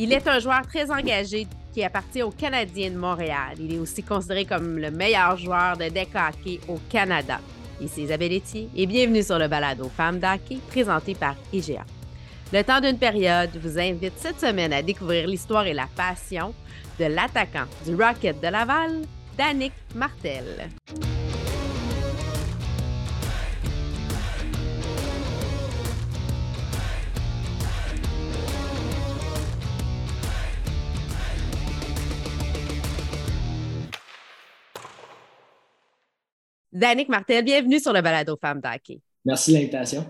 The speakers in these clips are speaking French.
Il est un joueur très engagé qui appartient aux Canadiens de Montréal. Il est aussi considéré comme le meilleur joueur de deck hockey au Canada. Ici Isabelle Etier et bienvenue sur le balado Femmes d'hockey présenté par IGA. Le temps d'une période vous invite cette semaine à découvrir l'histoire et la passion de l'attaquant du Rocket de Laval, Danick Martel. Danick Martel, bienvenue sur le balado Femmes d'Hockey. Merci de l'invitation.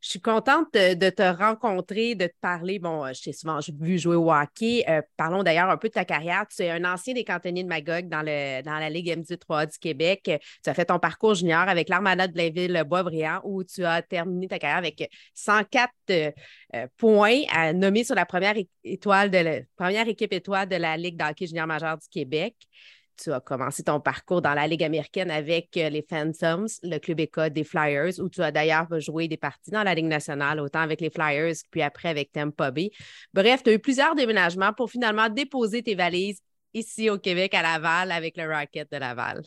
Je suis contente de, te rencontrer, de te parler. Bon, euh, je t'ai souvent vu jouer au hockey. Euh, parlons d'ailleurs un peu de ta carrière. Tu es un ancien des cantonniers de Magog dans, le, dans la Ligue MD3 du Québec. Tu as fait ton parcours junior avec l'Armada de Blainville-Boisbriand où tu as terminé ta carrière avec 104 euh, points à nommer sur la première étoile de la première équipe étoile de la Ligue d'hockey junior majeur du Québec tu as commencé ton parcours dans la Ligue américaine avec euh, les Phantoms, le club école des Flyers, où tu as d'ailleurs joué des parties dans la Ligue nationale, autant avec les Flyers, puis après avec Tampa Bay. Bref, tu as eu plusieurs déménagements pour finalement déposer tes valises ici au Québec, à Laval, avec le Rocket de Laval.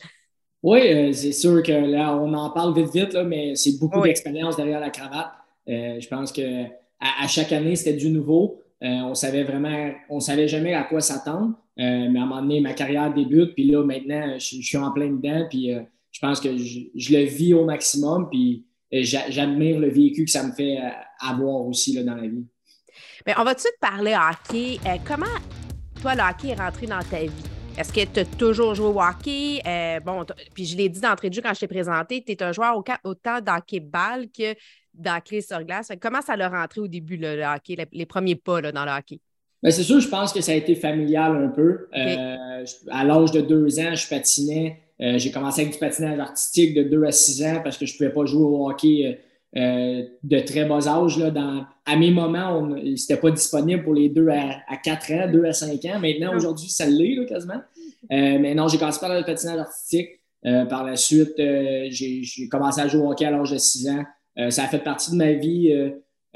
Oui, euh, c'est sûr que là, on en parle vite, vite, là, mais c'est beaucoup d'expérience derrière la cravate. Euh, je pense que à, chaque année, c'était du nouveau. on savait vraiment, on savait jamais à quoi s'attendre. Euh, mais à un moment donné, ma carrière débute, puis là, maintenant, je, suis en plein dedans, puis euh, je pense que je, le vis au maximum, puis euh, j'admire le vécu que ça me fait avoir aussi là, dans la vie. Bien, on va tout de suite parler hockey? comment, toi, le hockey est rentré dans ta vie? Est-ce que tu as toujours joué au hockey? bon, puis je l'ai dit d'entrée de jeu quand je t'ai présenté, tu es un joueur autant d'hockey-ball que d'hockey sur glace. Comment ça l'a rentré au début, le hockey, les, premiers pas dans le hockey? Ben, c'est sûr, je pense que ça a été familial un peu. Euh, à l'âge de deux ans, je patinais. Euh, j'ai commencé avec du patinage artistique de deux à six ans parce que je ne pouvais pas jouer au hockey euh, de très bas âge. Là, dans, à mes moments, ce n'était pas disponible pour les deux à, quatre ans, deux à cinq ans. Maintenant, aujourd'hui, ça l'est quasiment. mais non, j'ai commencé par le patinage artistique. par la suite, j'ai commencé à jouer au hockey à l'âge de six ans. ça a fait partie de ma vie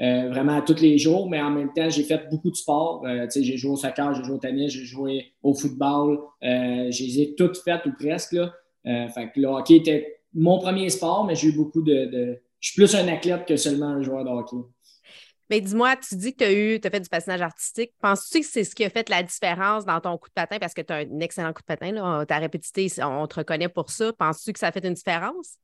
euh, vraiment tous les jours, mais en même temps, j'ai fait beaucoup de sport. Euh, j'ai joué au soccer, j'ai joué au tennis, j'ai joué au football. Euh, je les ai toutes faites ou presque. Là. fait que le hockey était mon premier sport, mais j'ai eu beaucoup de, Je suis plus un athlète que seulement un joueur de hockey. Mais dis-moi, tu dis que tu as eu, tu as fait du patinage artistique. Penses-tu que c'est ce qui a fait la différence dans ton coup de patin? Parce que tu as un excellent coup de patin, là, ta répétité, on te reconnaît pour ça. Penses-tu que ça a fait une différence?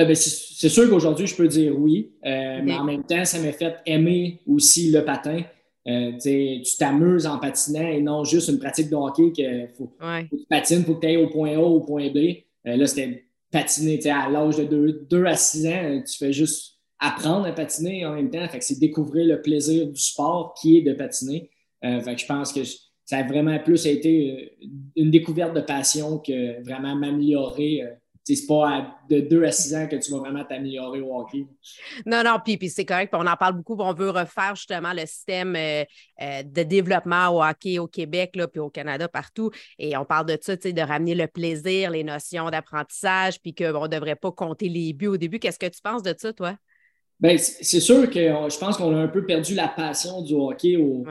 Euh, ben, c'est sûr qu'aujourd'hui, je peux dire oui, euh, mais en même temps, ça m'a fait aimer aussi le patin. Euh, tu t'amuses en patinant et non juste une pratique de hockey que faut, faut que tu patines, faut que tu ailles au point A, ou au point B. là, c'était patiner à l'âge de 2, à 6 ans, tu fais juste apprendre à patiner en même temps. c'est découvrir le plaisir du sport qui est de patiner. fait je pense que ça a vraiment plus été une découverte de passion que vraiment m'améliorer c'est pas de 2 à 6 ans que tu vas vraiment t'améliorer au hockey. Non, non, puis, c'est correct. on en parle beaucoup. On veut refaire justement le système euh, euh, de développement au hockey au Québec, là, puis au Canada, partout. Et on parle de ça, de ramener le plaisir, les notions d'apprentissage, puis qu'on ne devrait pas compter les buts au début. Qu'est-ce que tu penses de ça, toi? Bien, c'est sûr que je pense qu'on a un peu perdu la passion du hockey au,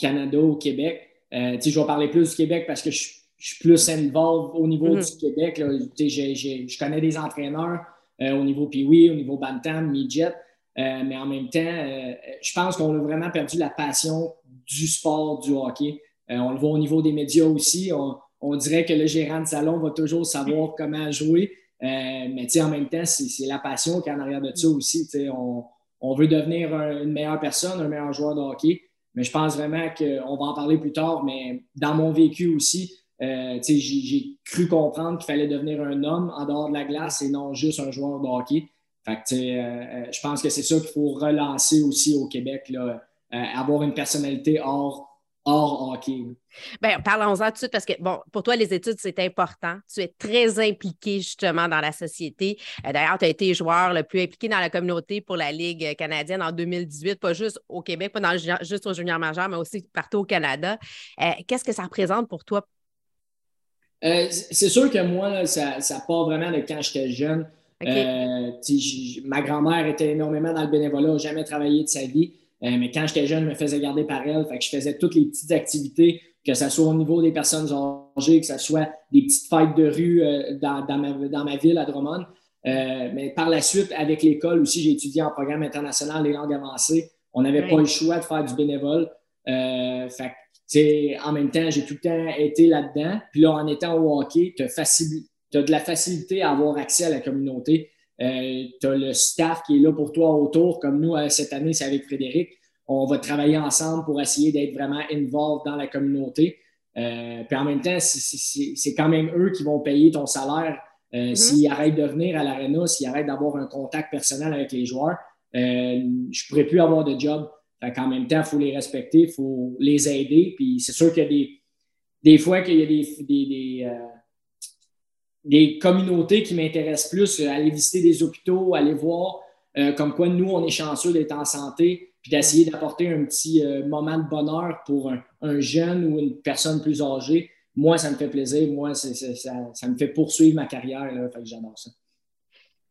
Canada, au Québec. Euh, je vais parler plus du Québec parce que je suis je suis plus involved au niveau mm-hmm. du Québec. je connais des entraîneurs euh, au niveau Pee-Wee, au niveau Bantam, Midget, euh, mais en même temps, euh, je pense qu'on a vraiment perdu la passion du sport, du hockey. on le voit au niveau des médias aussi. On, dirait que le gérant de salon va toujours savoir comment jouer, mais en même temps, c'est la passion qui est en arrière de ça aussi. On, on, veut devenir une meilleure personne, un meilleur joueur de hockey. Mais je pense vraiment qu'on va en parler plus tard, mais dans mon vécu aussi, euh, j'ai cru comprendre qu'il fallait devenir un homme en dehors de la glace et non juste un joueur de hockey. Euh, euh, je pense que c'est ça qu'il faut relancer aussi au Québec, avoir une personnalité hors, hors hockey. Bien, parlons-en tout de suite parce que, bon, pour toi, les études, c'est important. Tu es très impliqué justement dans la société. D'ailleurs, tu as été joueur le plus impliqué dans la communauté pour la Ligue canadienne en 2018, pas juste au Québec, pas dans, juste au junior majeur, mais aussi partout au Canada. Qu'est-ce que ça représente pour toi euh, c'est sûr que moi, ça, ça, part vraiment de quand j'étais jeune. Euh, ma grand-mère était énormément dans le bénévolat, n'a jamais travaillé de sa vie. mais quand j'étais jeune, je me faisais garder par elle. Fait que je faisais toutes les petites activités, que ce soit au niveau des personnes âgées, que ce soit des petites fêtes de rue dans, ma, dans, ma, ville à Drummond. mais par la suite, avec l'école aussi, j'ai étudié en programme international des langues avancées. On n'avait pas le choix de faire du bénévole. fait en même temps, j'ai tout le temps été là-dedans. Puis là, en étant au hockey, tu as, de la facilité à avoir accès à la communauté. Euh, tu as le staff qui est là pour toi autour, comme nous, euh, cette année, c'est avec Frédéric. On va travailler ensemble pour essayer d'être vraiment involved dans la communauté. Euh, puis en même temps, c'est quand même eux qui vont payer ton salaire mm-hmm. s'ils arrêtent de venir à l'aréna, s'ils arrêtent d'avoir un contact personnel avec les joueurs. je ne pourrais plus avoir de job. En même temps, il faut les respecter, il faut les aider. Puis c'est sûr qu'il y a des, des fois qu'il y a des, euh, des, communautés qui m'intéressent plus, euh, aller visiter des hôpitaux, aller voir euh, comme quoi nous, on est chanceux d'être en santé, puis d'essayer d'apporter un petit moment de bonheur pour un, jeune ou une personne plus âgée. Moi, ça me fait plaisir. Moi, ça, ça, me fait poursuivre ma carrière. Fait que j'adore ça.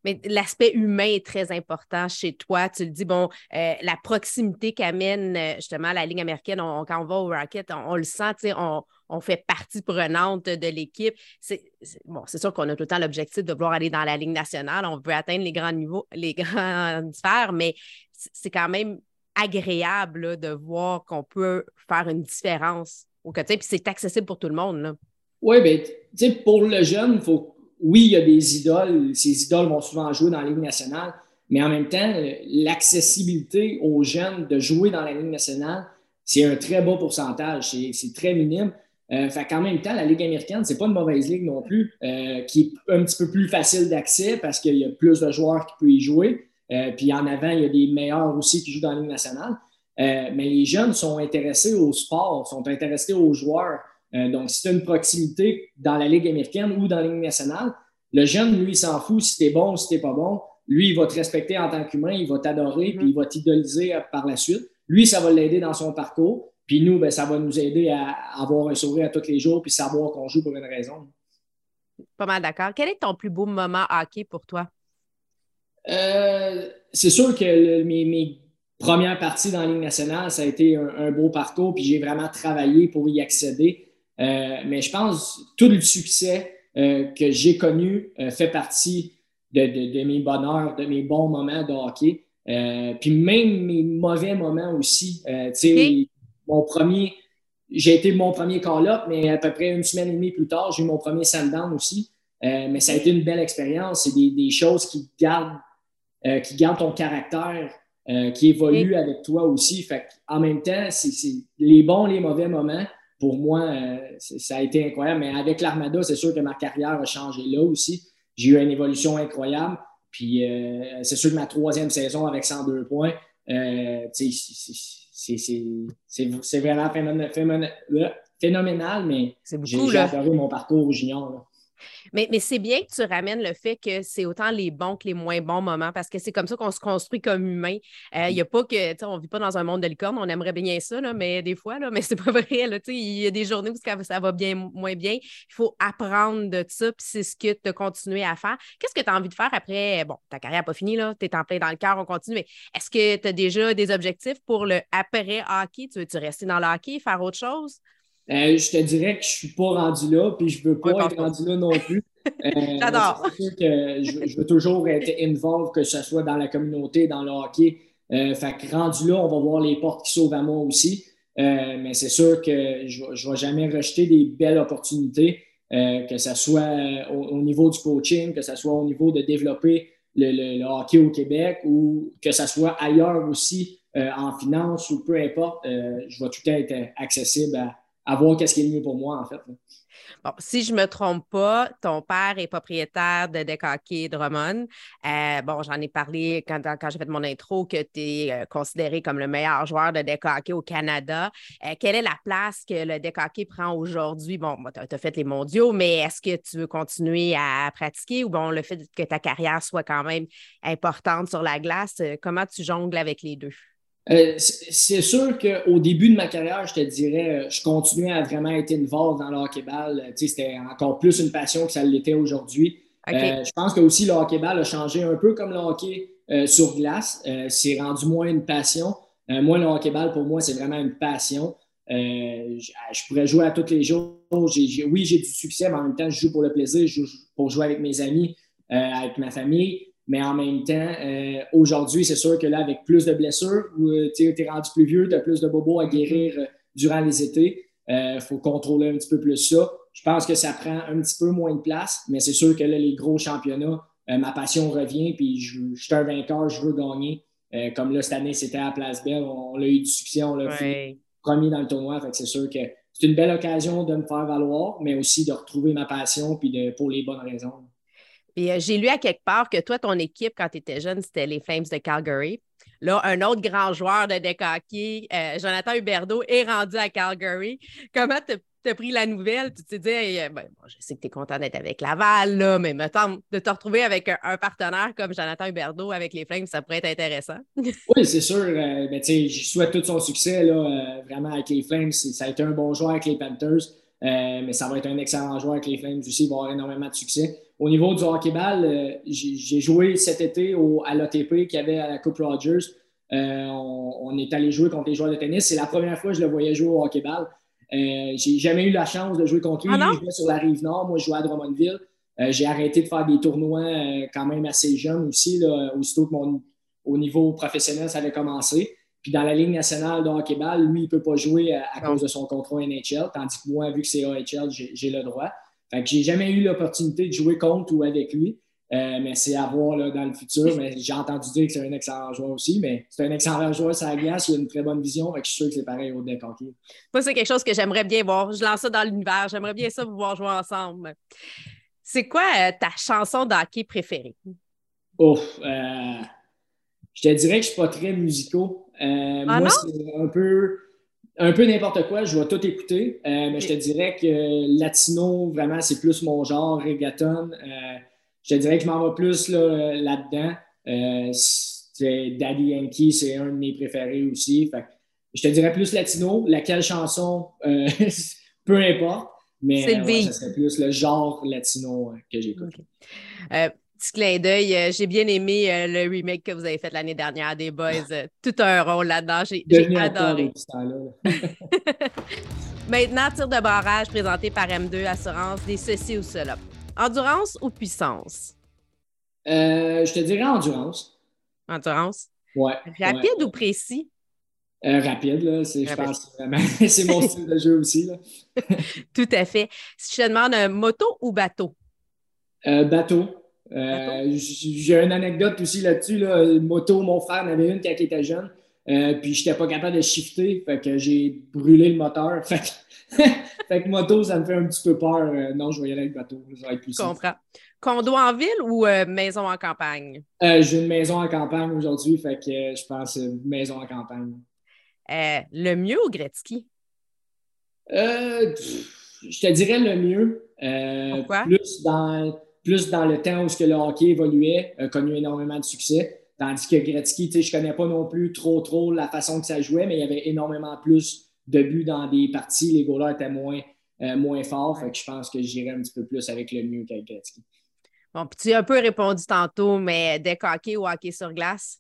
Mais l'aspect humain est très important chez toi. Tu le dis, bon, euh, la proximité qu'amène euh, justement la Ligue américaine, quand on va au Rocket, on, le sent, on, on, fait partie prenante de l'équipe. C'est bon, c'est sûr qu'on a tout le temps l'objectif de vouloir aller dans la Ligue nationale. On veut atteindre les grands niveaux, les grandes sphères, mais c'est quand même agréable de voir qu'on peut faire une différence au quotidien. Puis c'est accessible pour tout le monde. Oui, bien, tu sais, pour le jeune, il faut oui, il y a des idoles. Ces idoles vont souvent jouer dans la Ligue nationale, mais en même temps, l'accessibilité aux jeunes de jouer dans la Ligue nationale, c'est un très bas pourcentage. C'est très minime. Euh, fait qu'en même temps, la Ligue américaine, c'est pas une mauvaise ligue non plus, euh, qui est un petit peu plus facile d'accès parce qu'il y a plus de joueurs qui peuvent y jouer. Euh, puis en avant, il y a des meilleurs aussi qui jouent dans la Ligue nationale. mais les jeunes sont intéressés au sport, sont intéressés aux joueurs. Euh, donc, si tu as une proximité dans la Ligue américaine ou dans la Ligue nationale, le jeune, lui, il s'en fout si tu es bon ou si tu pas bon. Lui, il va te respecter en tant qu'humain, il va t'adorer, puis il va t'idoliser euh, par la suite. Lui, ça va l'aider dans son parcours. Puis nous, ben, ça va nous aider à avoir un sourire à tous les jours puis savoir qu'on joue pour une raison. Pas mal d'accord. Quel est ton plus beau moment hockey pour toi? Euh, c'est sûr que mes, premières parties dans la Ligue nationale, ça a été un beau parcours, puis j'ai vraiment travaillé pour y accéder. Euh, mais je pense que tout le succès euh, que j'ai connu euh, fait partie de, mes bonheurs, de mes bons moments de hockey. puis même mes mauvais moments aussi. Mon premier, j'ai été mon premier call-up, mais à peu près une semaine et demie plus tard, j'ai eu mon premier sand-down aussi. mais ça a été une belle expérience. C'est des, choses qui gardent, qui gardent ton caractère, qui évoluent avec toi aussi. Fait en même temps, c'est les bons, les mauvais moments pour moi, euh, ça a été incroyable. Mais avec l'Armada, c'est sûr que ma carrière a changé là aussi. J'ai eu une évolution incroyable. Puis euh, c'est sûr que ma troisième saison avec 102 points, euh, c'est vraiment phénoménal, mais j'ai adoré mon parcours au junior. Mais, c'est bien que tu ramènes le fait que c'est autant les bons que les moins bons moments parce que c'est comme ça qu'on se construit comme humain. Euh, il n'y a pas que, tu sais, on ne vit pas dans un monde de licorne, on aimerait bien ça, mais des fois, là, mais c'est pas vrai. Il y a des journées où ça va bien, moins bien. Il faut apprendre de ça, puis c'est ce que tu as continué à faire. Qu'est-ce que tu as envie de faire après? Bon, ta carrière n'a pas fini, tu es en plein dans le cœur, on continue, mais est-ce que tu as déjà des objectifs pour le après-hockey? Tu veux-tu rester dans le hockey, faire autre chose? Euh, je te dirais que je ne suis pas rendu là, puis je ne veux pas être rendu là non plus. Euh, J'adore. que je, veux toujours être involved, que ce soit dans la communauté, dans le hockey. Euh, fait que rendu là, on va voir les portes qui s'ouvrent à moi aussi. mais c'est sûr que je ne vais jamais rejeter des belles opportunités, que ce soit au, niveau du coaching, que ce soit au niveau de développer le, hockey au Québec ou que ce soit ailleurs aussi en finance ou peu importe. je vais tout être accessible à, à voir qu'est-ce qui est mieux pour moi, en fait. Bon, si je ne me trompe pas, ton père est propriétaire de Deck Drummond. Euh, bon, j'en ai parlé quand, quand j'ai fait mon intro que tu es euh, considéré comme le meilleur joueur de Deck au Canada. Euh, quelle est la place que le Deck prend aujourd'hui? Bon, tu as, fait les mondiaux, mais est-ce que tu veux continuer à pratiquer ou bon, le fait que ta carrière soit quand même importante sur la glace, comment tu jongles avec les deux? Euh, c'est sûr qu'au début de ma carrière, je te dirais, euh, je continuais à vraiment être involved dans le hockey-ball. Euh, c'était encore plus une passion que ça l'était aujourd'hui. je pense que aussi le hockey-ball a changé un peu comme le hockey sur glace. c'est rendu moins une passion. moi, le hockey-ball, pour moi, c'est vraiment une passion. je, pourrais jouer à tous les jours. oui, j'ai du succès, mais en même temps, je joue pour le plaisir, je joue pour jouer avec mes amis, avec ma famille. Mais en même temps, aujourd'hui, c'est sûr que là, avec plus de blessures, tu es rendu plus vieux, tu as plus de bobos à guérir durant les étés. Il faut contrôler un petit peu plus ça. Je pense que ça prend un petit peu moins de place, mais c'est sûr que là, les gros championnats, euh, ma passion revient, puis je, suis un vainqueur, je veux gagner. Euh, comme là, cette année, c'était à Place Belle, on, a eu du succès, on l'a fait premier dans le tournoi. Fait c'est sûr que c'est une belle occasion de me faire valoir, mais aussi de retrouver ma passion, puis de, pour les bonnes raisons. Euh, j'ai lu à quelque part que toi, ton équipe, quand tu étais jeune, c'était les Flames de Calgary. Là, un autre grand joueur de deck Jonathan Huberdeau, est rendu à Calgary. Comment tu as pris la nouvelle, tu t'es dit, euh, ben, je sais que tu es content d'être avec Laval, là, mais me de te retrouver avec un, partenaire comme Jonathan Huberdeau avec les Flames, ça pourrait être intéressant. oui, c'est sûr. Euh, ben, je souhaite tout son succès, là, euh, vraiment, avec les Flames. Ça a été un bon joueur avec les Panthers, mais ça va être un excellent joueur avec les Flames aussi. Il va avoir énormément de succès. Au niveau du hockey-ball, j'ai joué cet été au, à l'ATP qu'il y avait à la Coupe Rogers. On, on, est allé jouer contre les joueurs de tennis. C'est la première fois que je le voyais jouer au hockey-ball. Euh, j'ai jamais eu la chance de jouer contre lui. Ah jouait sur la rive nord. Moi, je jouais à Drummondville. Euh, j'ai arrêté de faire des tournois euh, quand même assez jeune aussi, là, aussitôt que mon au niveau professionnel, ça avait commencé. Puis dans la Ligue nationale de hockey-ball, lui, il ne peut pas jouer à, cause de son contrat NHL, tandis que moi, vu que c'est AHL, j'ai le droit. Fait que j'ai jamais eu l'opportunité de jouer contre ou avec lui. Euh, mais c'est à voir dans le futur. Mais j'ai entendu dire que c'est un excellent joueur aussi. Mais c'est un excellent joueur sur la glace. Il a une très bonne vision. je suis sûr que c'est pareil au deck hockey. Moi, c'est quelque chose que j'aimerais bien voir. Je lance ça dans l'univers. J'aimerais bien ça vous voir jouer ensemble. C'est quoi euh, ta chanson d'hockey préférée? Oh, euh, je te dirais que je ne suis pas très musical. Ah moi, c'est un peu un peu n'importe quoi, je vais tout écouter, mais je te dirais que latino, vraiment, c'est plus mon genre, reggaeton je te dirais que je m'en vais plus là-dedans. Euh, Daddy Yankee, c'est un de mes préférés aussi. je te dirais plus latino. Laquelle chanson, euh, peu importe. Mais ce serait plus le genre latino euh, que j'écoute. Petit clin d'œil, j'ai bien aimé le remake que vous avez fait l'année dernière des Boys. tout un rôle là-dedans. J'ai adoré. Maintenant, tir de barrage présenté par M2 Assurance, des ceci ou cela. Endurance ou puissance? Euh, je te dirais endurance. Endurance? Ouais. Rapide ou précis? Euh, rapide, là. Je pense vraiment. c'est mon style de jeu aussi. Là. Tout à fait. Si je te demande moto ou bateau? Euh, bateau. J'ai une anecdote aussi là-dessus. Là. Moto, mon frère en avait une quand il était jeune. puis je n'étais pas capable de shifter. Fait que j'ai brûlé le moteur. Fait fait que moto, ça me fait un petit peu peur. Euh, non, je vais y aller avec bateau. Ça va être plus comprends. Condo en ville ou euh, maison en campagne? Euh, j'ai une maison en campagne aujourd'hui, fait que je pense maison en campagne. le mieux ou Gretzky? je te dirais le mieux. Pourquoi? Plus dans, plus dans le temps où ce que le hockey évoluait, a connu énormément de succès. Tandis que Gretzky, je ne connais pas non plus trop, trop la façon que ça jouait, mais il y avait énormément plus de buts dans des parties, les goalers étaient moins, euh, moins forts. Fait que je pense que j'irai un petit peu plus avec le mieux qu'avec Gretzky. Bon, puis tu as un peu répondu tantôt, mais deck hockey ou hockey sur glace?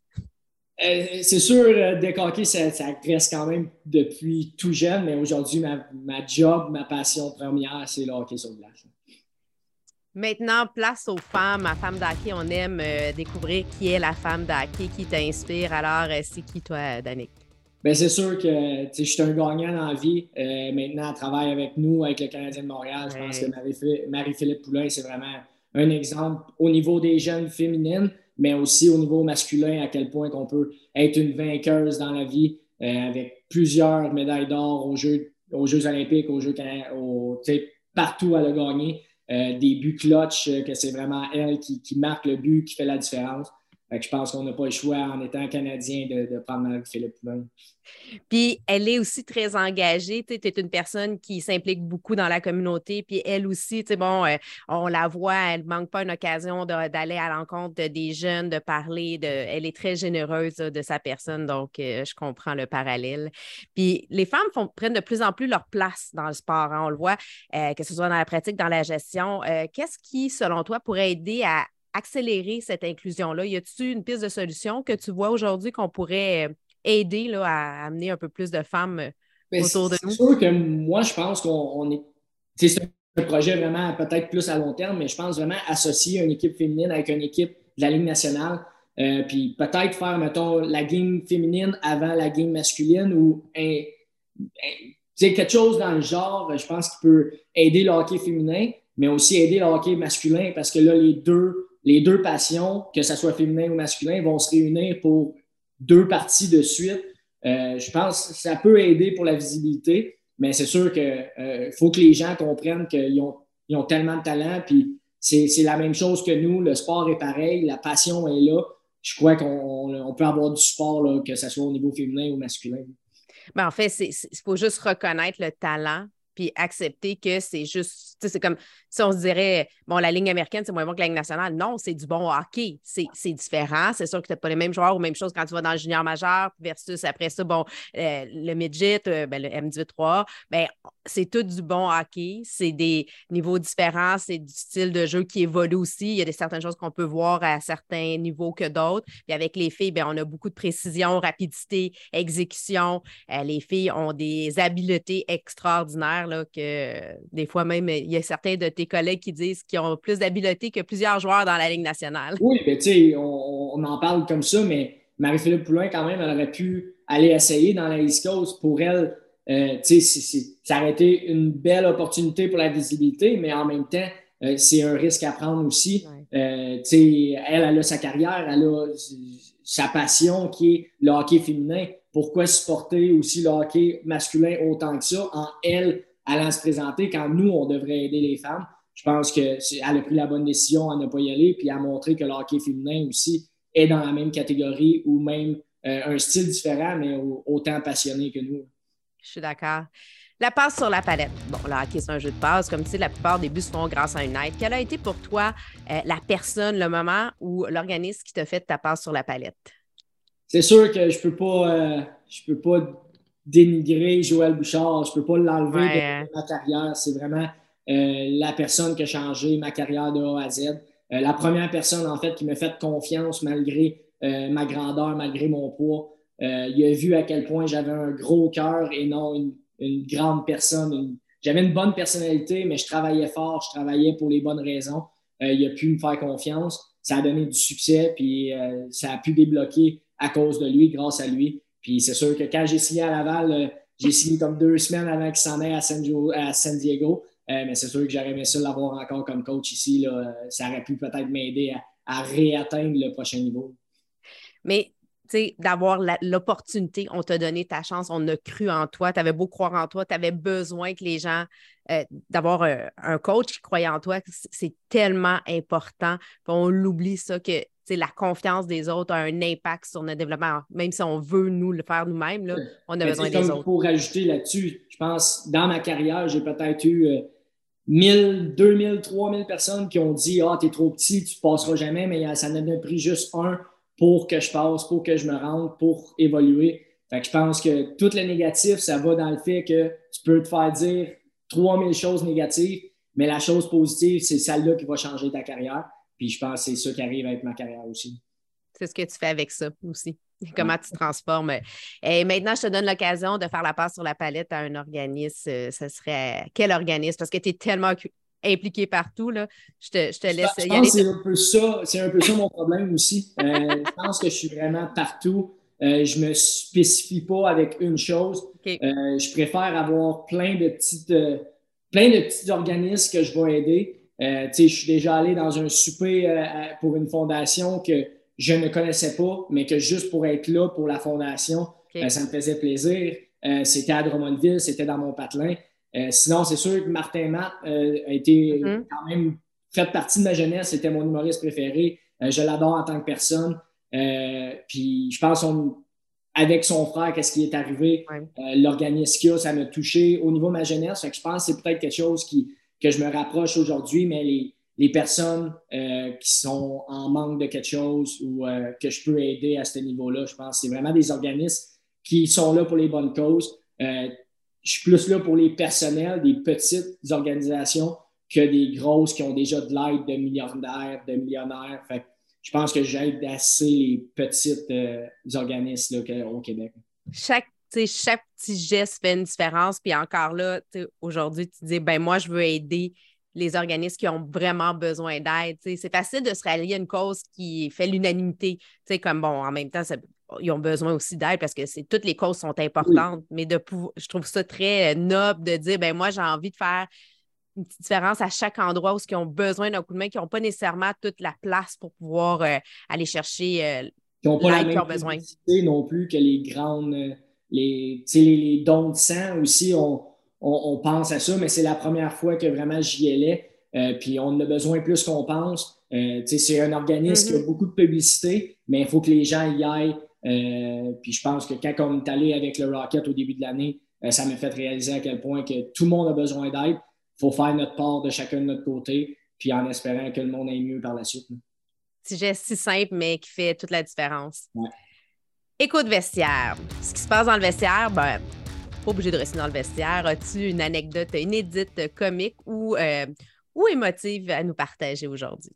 Euh, c'est sûr, euh, deck hockey, ça, ça, reste quand même depuis tout jeune, mais aujourd'hui, ma, ma, job, ma passion première, c'est le hockey sur glace. Maintenant, place aux femmes. Ma femme d'hockey, on aime découvrir qui est la femme d'hockey qui t'inspire. Alors, c'est qui toi, Danick? Bien, c'est sûr que je suis un gagnant dans la vie. Euh, maintenant, elle travaille avec nous, avec le Canadien de Montréal. Je pense que Marie-Philippe Poulain, c'est vraiment un exemple au niveau des jeunes féminines, mais aussi au niveau masculin, à quel point on peut être une vainqueuse dans la vie euh, avec plusieurs médailles d'or aux Jeux, aux Jeux olympiques, aux Jeux au, partout elle a gagné. Euh, des buts clutch, que c'est vraiment elle qui, qui marque le but, qui fait la différence je pense qu'on n'a pas le choix, en étant Canadien, de, de prendre Marie-Philippe Poulin. Puis elle est aussi très engagée. Tu es une personne qui s'implique beaucoup dans la communauté. Puis elle aussi, bon, euh, on la voit, elle ne manque pas une occasion d'aller à l'encontre des jeunes, de parler. De, elle est très généreuse de sa personne. Donc, euh, je comprends le parallèle. Puis les femmes prennent de plus en plus leur place dans le sport. Hein. on le voit, euh, que ce soit dans la pratique, dans la gestion. Qu'est-ce qui, selon toi, pourrait aider à accélérer cette inclusion-là? Y a-t-il une piste de solution que tu vois aujourd'hui qu'on pourrait aider là, à amener un peu plus de femmes ben, autour de nous? C'est sûr que moi, je pense qu'on est. C'est un projet vraiment peut-être plus à long terme, mais je pense vraiment associer une équipe féminine avec une équipe de la Ligue nationale. Euh, puis peut-être faire, mettons, la game féminine avant la game masculine ou un, quelque chose dans le genre, je pense qu'il peut aider le hockey féminin, mais aussi aider le hockey masculin parce que là, les deux, les deux passions, que ce soit féminin ou masculin, vont se réunir pour deux parties de suite. Euh, je pense que ça peut aider pour la visibilité, mais c'est sûr qu'il euh, faut que les gens comprennent qu'ils ont, tellement de talent, puis c'est la même chose que nous, le sport est pareil, la passion est là. Je crois qu'on peut avoir du sport, que ce soit au niveau féminin ou masculin. Ben, en fait, il faut juste reconnaître le talent puis accepter que c'est juste, c'est comme si on se dirait, bon, la ligne américaine, c'est moins bon que la ligne nationale. Non, c'est du bon hockey. C'est différent. C'est sûr que tu n'as pas les mêmes joueurs ou même chose quand tu vas dans le junior majeur versus après ça, bon, euh, le midget, euh, ben, le M18-3. Ben, c'est tout du bon hockey. C'est des niveaux différents. C'est du style de jeu qui évolue aussi. Il y a des, certaines choses qu'on peut voir à certains niveaux que d'autres. Puis avec les filles, ben, on a beaucoup de précision, rapidité, exécution. Euh, les filles ont des habiletés extraordinaires là, que des fois même, il y a certains de tes collègues qui disent qu'ils ont plus d'habileté que plusieurs joueurs dans la Ligue nationale. Oui, mais tu sais, on, en parle comme ça, mais Marie-Philippe Poulin, quand même, elle aurait pu aller essayer dans la East Coast. Pour elle, euh, tu sais, ça aurait été une belle opportunité pour la visibilité, mais en même temps, euh, c'est un risque à prendre aussi. Euh, tu sais, elle, elle a sa carrière, elle a sa passion qui est le hockey féminin. Pourquoi supporter aussi le hockey masculin autant que ça? En elle allant se présenter quand nous, on devrait aider les femmes? je pense qu'elle a pris la bonne décision à ne pas y aller, puis à montrer que le hockey féminin aussi est dans la même catégorie ou même euh, un style différent, mais autant passionné que nous. Je suis d'accord. La passe sur la palette. Bon, le hockey, c'est un jeu de passe. Comme tu sais, la plupart des buts se font grâce à une aide. Quelle a été pour toi euh, la personne, le moment ou l'organisme qui t'a fait ta passe sur la palette? C'est sûr que je peux pas, euh, je peux pas dénigrer Joël Bouchard. Je peux pas l'enlever de ma carrière. C'est vraiment euh, la personne qui a changé ma carrière de A à Z. Euh, la première personne, en fait, qui m'a fait confiance malgré euh, ma grandeur, malgré mon poids. il a vu à quel point j'avais un gros cœur et non une, grande personne. J'avais une bonne personnalité, mais je travaillais fort, je travaillais pour les bonnes raisons. il a pu me faire confiance. Ça a donné du succès, puis ça a pu débloquer à cause de lui, grâce à lui. Puis c'est sûr que quand j'ai signé à Laval, j'ai signé comme deux semaines avant qu'il s'en aille à San Diego. Euh, mais c'est sûr que j'aurais aimé ça l'avoir encore comme coach ici. Ça aurait pu peut-être m'aider à, réatteindre le prochain niveau. Mais d'avoir l'opportunité, on t'a donné ta chance, on a cru en toi, tu avais beau croire en toi, tu avais besoin que les gens, euh, d'avoir un, coach qui croyait en toi, c'est tellement important. on l'oublie ça que la confiance des autres a un impact sur notre développement. Même si on veut nous le faire nous-mêmes, on a besoin des autres. Pour rajouter là-dessus, je pense, dans ma carrière, j'ai peut-être eu 1000, 2000, 3000 personnes qui ont dit Ah, t'es trop petit, tu passeras jamais, mais ça en a pris juste un pour que je passe, pour que je me rende, pour évoluer. Fait que je pense que tout le négatif, ça va dans le fait que tu peux te faire dire 3000 choses négatives, mais la chose positive, c'est celle-là qui va changer ta carrière. Puis je pense que c'est ça qui arrive avec ma carrière aussi. C'est ce que tu fais avec ça aussi. Comment tu transformes. Et maintenant, je te donne l'occasion de faire la passe sur la palette à un organisme. Euh, ce serait quel organisme? Parce que tu es tellement impliqué partout. Là. Je, te, je te laisse je pense C'est un, peu ça, c'est un peu ça mon problème aussi. Euh, je pense que je suis vraiment partout. Euh, je ne me spécifie pas avec une chose. je préfère avoir plein de petites, plein de petits organismes que je vais aider. Je suis déjà allé dans un souper pour une fondation que je ne connaissais pas, mais que juste pour être là pour la fondation, ben, ça me faisait plaisir. Euh, c'était à Drummondville, c'était dans mon patelin. Euh, sinon, c'est sûr que Martin Matt euh, a été mm-hmm. quand même fait partie de ma jeunesse. C'était mon humoriste préféré. je l'adore en tant que personne. puis je pense avec son frère, qu'est-ce qui est arrivé, l'organisme qu'il a, ça m'a touché au niveau de ma jeunesse. je pense que c'est peut-être quelque chose qui, que je me rapproche aujourd'hui, mais les, les personnes euh, qui sont en manque de quelque chose ou euh, que je peux aider à ce niveau-là. Je pense que c'est vraiment des organismes qui sont là pour les bonnes causes. Euh, je suis plus là pour les personnels, des petites organisations que des grosses qui ont déjà de l'aide de milliardaires, de millionnaires. je pense que j'aide assez les petits organismes au Québec. Chaque petit geste fait une différence. Puis encore là, aujourd'hui, tu dis, ben moi, je veux aider les organismes qui ont vraiment besoin d'aide. C'est facile de se rallier à une cause qui fait l'unanimité. Comme bon, en même temps, ils ont besoin aussi d'aide parce que toutes les causes sont importantes. Mais de je trouve ça très noble de dire ben moi, j'ai envie de faire une petite différence à chaque endroit où ils ont besoin d'un coup de main, qui n'ont pas nécessairement toute la place pour pouvoir euh, aller chercher euh, qui n'ont pas la même besoin. non plus que les grandes les, les, dons de sang aussi, on, on, pense à ça, mais c'est la première fois que vraiment j'y allais. Euh, puis on a besoin plus qu'on pense. Euh, c'est un organisme qui a mm-hmm. beaucoup de publicité, mais il faut que les gens y aillent. Euh, puis je pense que quand on est allé avec le Rocket au début de l'année, ça m'a fait réaliser à quel point que tout le monde a besoin d'aide. Il faut faire notre part de chacun de notre côté, puis en espérant que le monde aille mieux par la suite. C'est geste si simple, mais qui fait toute la différence. Écoute vestiaire. Ce qui se passe dans le vestiaire, ben, pas obligé de rester dans le vestiaire. As-tu une anecdote inédite, comique ou, euh, ou émotive à nous partager aujourd'hui?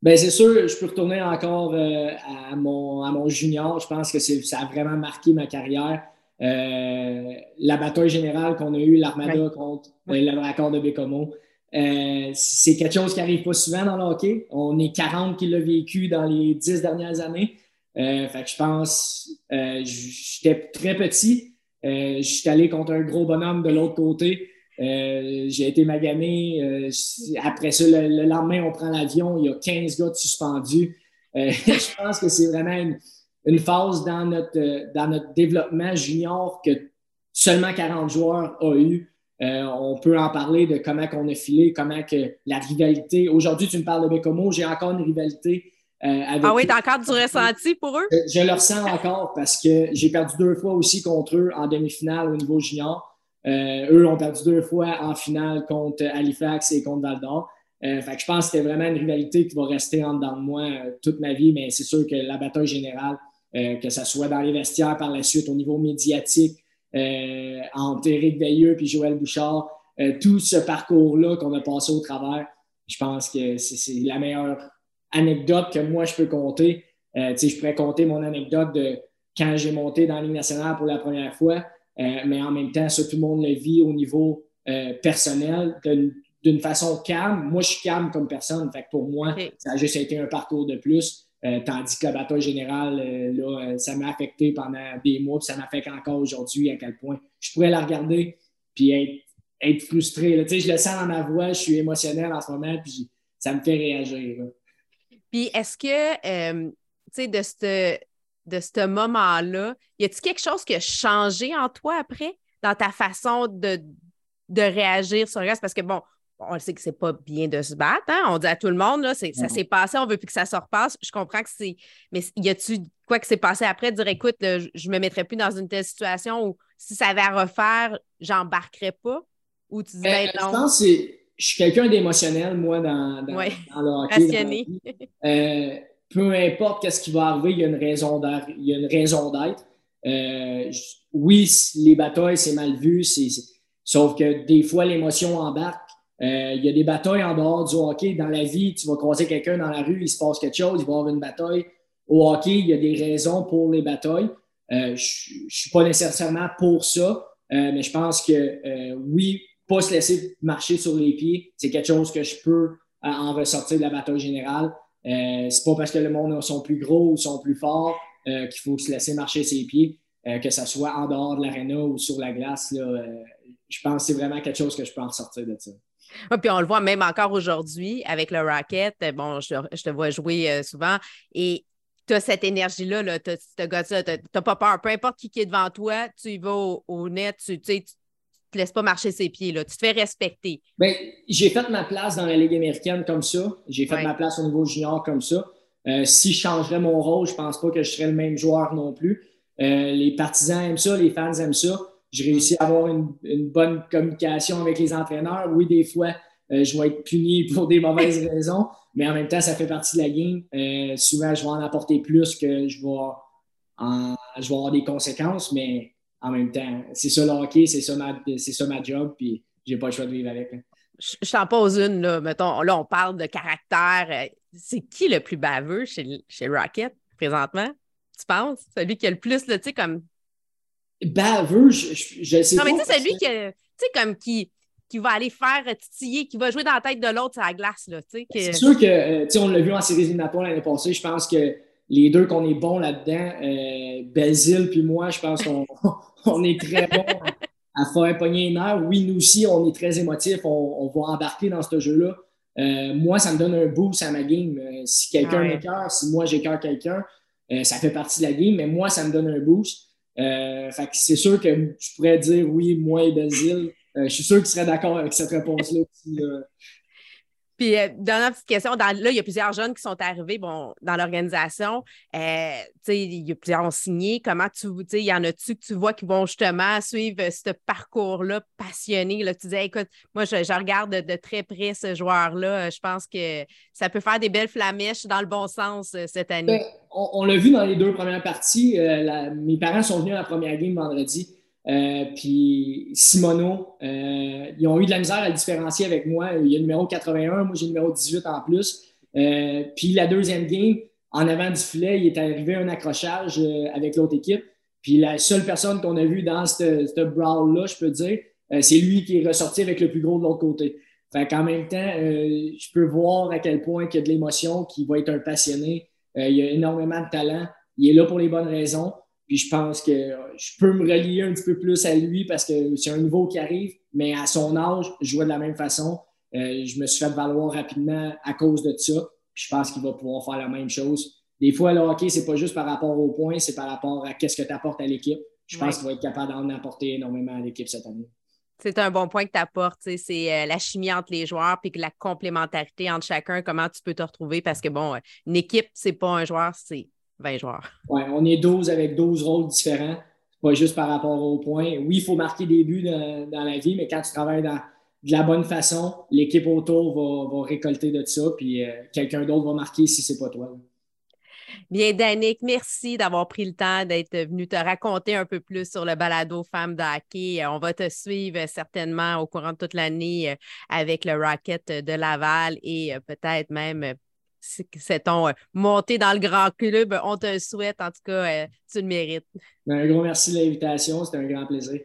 Bien, c'est sûr, je peux retourner encore euh, à, mon, à mon junior. Je pense que ça a vraiment marqué ma carrière. Euh, la bataille générale qu'on a eue, l'Armada contre le raccord de Bécomo. c'est quelque chose qui n'arrive pas souvent dans le hockey. On est 40 qui l'ont vécu dans les 10 dernières années. Euh, fait que je pense, euh, j'étais très petit. Euh, je suis allé contre un gros bonhomme de l'autre côté. j'ai été magané. après ça, le, lendemain, on prend l'avion. Il y a 15 gars suspendus. je pense que c'est vraiment une, phase dans notre, dans notre développement junior que seulement 40 joueurs ont eu. on peut en parler de comment on a filé, comment que la rivalité. Aujourd'hui, tu me parles de Bécomo, j'ai encore une rivalité euh, ah oui, t'as encore du ressenti pour eux? Je, le ressens encore parce que j'ai perdu deux fois aussi contre eux en demi-finale au niveau junior. Euh, eux ont perdu deux fois en finale contre Halifax et contre Val d'Or. Euh, fait que je pense que c'était vraiment une rivalité qui va rester en dedans de moi toute ma vie, mais c'est sûr que la bataille générale, que ce soit dans les vestiaires par la suite, au niveau médiatique, entre Éric Veilleux et Joël Bouchard, tout ce parcours-là qu'on a passé au travers, je pense que c'est la meilleure anecdote que moi, je peux compter. Euh, je pourrais compter mon anecdote de quand j'ai monté dans la Ligue nationale pour la première fois, euh, mais en même temps, ça, tout le monde le vit au niveau euh, personnel d'une façon calme. Moi, je suis calme comme personne. Fait pour moi, ça a juste été un parcours de plus. tandis que la bataille générale, là, ça m'a affecté pendant des mois, puis ça m'affecte encore aujourd'hui à quel point je pourrais la regarder puis être, être frustré. Je le sens dans ma voix, je suis émotionnel en ce moment, puis ça me fait réagir. Puis est-ce que, euh, tu sais, de ce de ce moment-là, y a-t-il quelque chose qui a changé en toi après, dans ta façon de, de réagir sur le reste? Parce que, bon, on sait que c'est pas bien de se battre, hein? on dit à tout le monde, là, ça s'est passé, on veut plus que ça se repasse. Je comprends que c'est. Mais y a-tu quoi que s'est passé après, dire écoute, je me mettrais plus dans une telle situation où si ça avait à refaire, j'embarquerais pas? Ou tu dis ben, ben Je pense que c'est je suis quelqu'un d'émotionnel, moi, dans, dans, le hockey. Euh, peu importe qu'est-ce qui va arriver, il y a une raison d'être. Euh, oui, les batailles, c'est mal vu, sauf que des fois, l'émotion embarque. Euh, il y a des batailles en dehors du hockey. Dans la vie, tu vas croiser quelqu'un dans la rue, il se passe quelque chose, il va y avoir une bataille. Au hockey, il y a des raisons pour les batailles. je ne suis pas nécessairement pour ça, mais je pense que oui, pas se laisser marcher sur les pieds, c'est quelque chose que je peux euh, en ressortir de la bataille générale. Euh, c'est pas parce que le monde sont plus gros ou sont plus forts euh, qu'il faut se laisser marcher ses pieds, que ce soit en dehors de l'aréna ou sur la glace. je pense que c'est vraiment quelque chose que je peux en ressortir de ça. puis on le voit même encore aujourd'hui avec le Rocket. Bon, je, te vois jouer souvent et tu as cette énergie-là, tu n'as pas peur. Peu importe qui est devant toi, tu y vas au, net, tu, tu, te laisses pas marcher ses pieds, là. tu te fais respecter. Bien, j'ai fait ma place dans la Ligue américaine comme ça. J'ai fait ma place au niveau junior comme ça. Euh, si je changerais mon rôle, je pense pas que je serais le même joueur non plus. Euh, les partisans aiment ça, les fans aiment ça. J'ai réussi à avoir une, bonne communication avec les entraîneurs. Oui, des fois, euh, je vais être puni pour des mauvaises raisons, mais en même temps, ça fait partie de la game. souvent, je vais en apporter plus que je vais, je vais avoir des conséquences, mais en même temps. C'est ça le hockey, c'est ça ma, c'est ça ma job, puis j'ai pas le choix de vivre avec. Hein. je, t'en pose une, là. Mettons, là, on parle de caractère. C'est qui le plus baveux chez, chez Rocket présentement? Tu penses? Celui qui a le plus, tu sais, comme. Baveux, je, je, sais pas. Non, mais tu sais, celui qui, tu sais, comme qui, qui va aller faire titiller, qui va jouer dans la tête de l'autre à la glace, là, tu sais. C'est sûr que, euh, tu sais, on l'a vu en série éliminatoire l'année passée. Je pense que les deux qu'on est bons là-dedans, euh, Basile puis moi, je pense qu'on on est très bons à faire pogner une heure. Oui, nous aussi, on est très émotifs, on, va embarquer dans ce jeu-là. Euh, moi, ça me donne un boost à ma game. Euh, si quelqu'un ouais. m'écœure, si moi j'écœure quelqu'un, euh, ça fait partie de la game, mais moi, ça me donne un boost. fait c'est sûr que je pourrais dire oui, moi et Basile. je suis sûr qu'il serait d'accord avec cette réponse-là aussi. Puis, euh, dernière petite question, là, il y a plusieurs jeunes qui sont arrivés bon, dans l'organisation. Euh, il y a plusieurs ont signé. Comment tu, il y en a-tu que tu vois qui vont justement suivre ce parcours-là passionné? Là, tu disais, écoute, moi, je, regarde de, très près ce joueur-là. Je pense que ça peut faire des belles flamèches dans le bon sens euh, cette année. Ben, on, l'a vu dans les deux premières parties. Euh, mes parents sont venus à la première game vendredi. Euh, puis Simono, euh, ils ont eu de la misère à le différencier avec moi. Il y a le numéro 81, moi j'ai le numéro 18 en plus. Euh, puis la deuxième game, en avant du filet, il est arrivé un accrochage avec l'autre équipe. Puis la seule personne qu'on a vue dans ce brawl-là, je peux dire, c'est lui qui est ressorti avec le plus gros de l'autre côté. Fait qu'en même temps, je peux voir à quel point il y a de l'émotion, qu'il va être un passionné. il a énormément de talent. Il est là pour les bonnes raisons. Puis je pense que je peux me relier un petit peu plus à lui parce que c'est un niveau qui arrive, mais à son âge, je jouais de la même façon. Euh, je me suis fait valoir rapidement à cause de ça. Puis je pense qu'il va pouvoir faire la même chose. Des fois, le hockey, c'est pas juste par rapport aux points, c'est par rapport à qu'est-ce que tu apportes à l'équipe. Je pense qu'il va être capable d'en apporter énormément à l'équipe cette année. C'est un bon point que tu apportes. C'est euh, la chimie entre les joueurs puis la complémentarité entre chacun, comment tu peux te retrouver parce que, bon, une équipe, c'est pas un joueur, c'est 20 joueurs. Oui, on est 12 avec 12 rôles différents, pas juste par rapport aux points. Oui, il faut marquer des buts dans, la vie, mais quand tu travailles dans, de la bonne façon, l'équipe autour va, récolter de ça, puis euh, quelqu'un d'autre va marquer si ce n'est pas toi. Bien, Danick, merci d'avoir pris le temps d'être venu te raconter un peu plus sur le balado Femmes d'hockey. On va te suivre certainement au courant de toute l'année euh, avec le Rocket de Laval et euh, peut-être même c'est ton euh, montée dans le grand club. On te souhaite, en tout cas, euh, tu le mérites. Un gros merci de l'invitation. C'était un grand plaisir.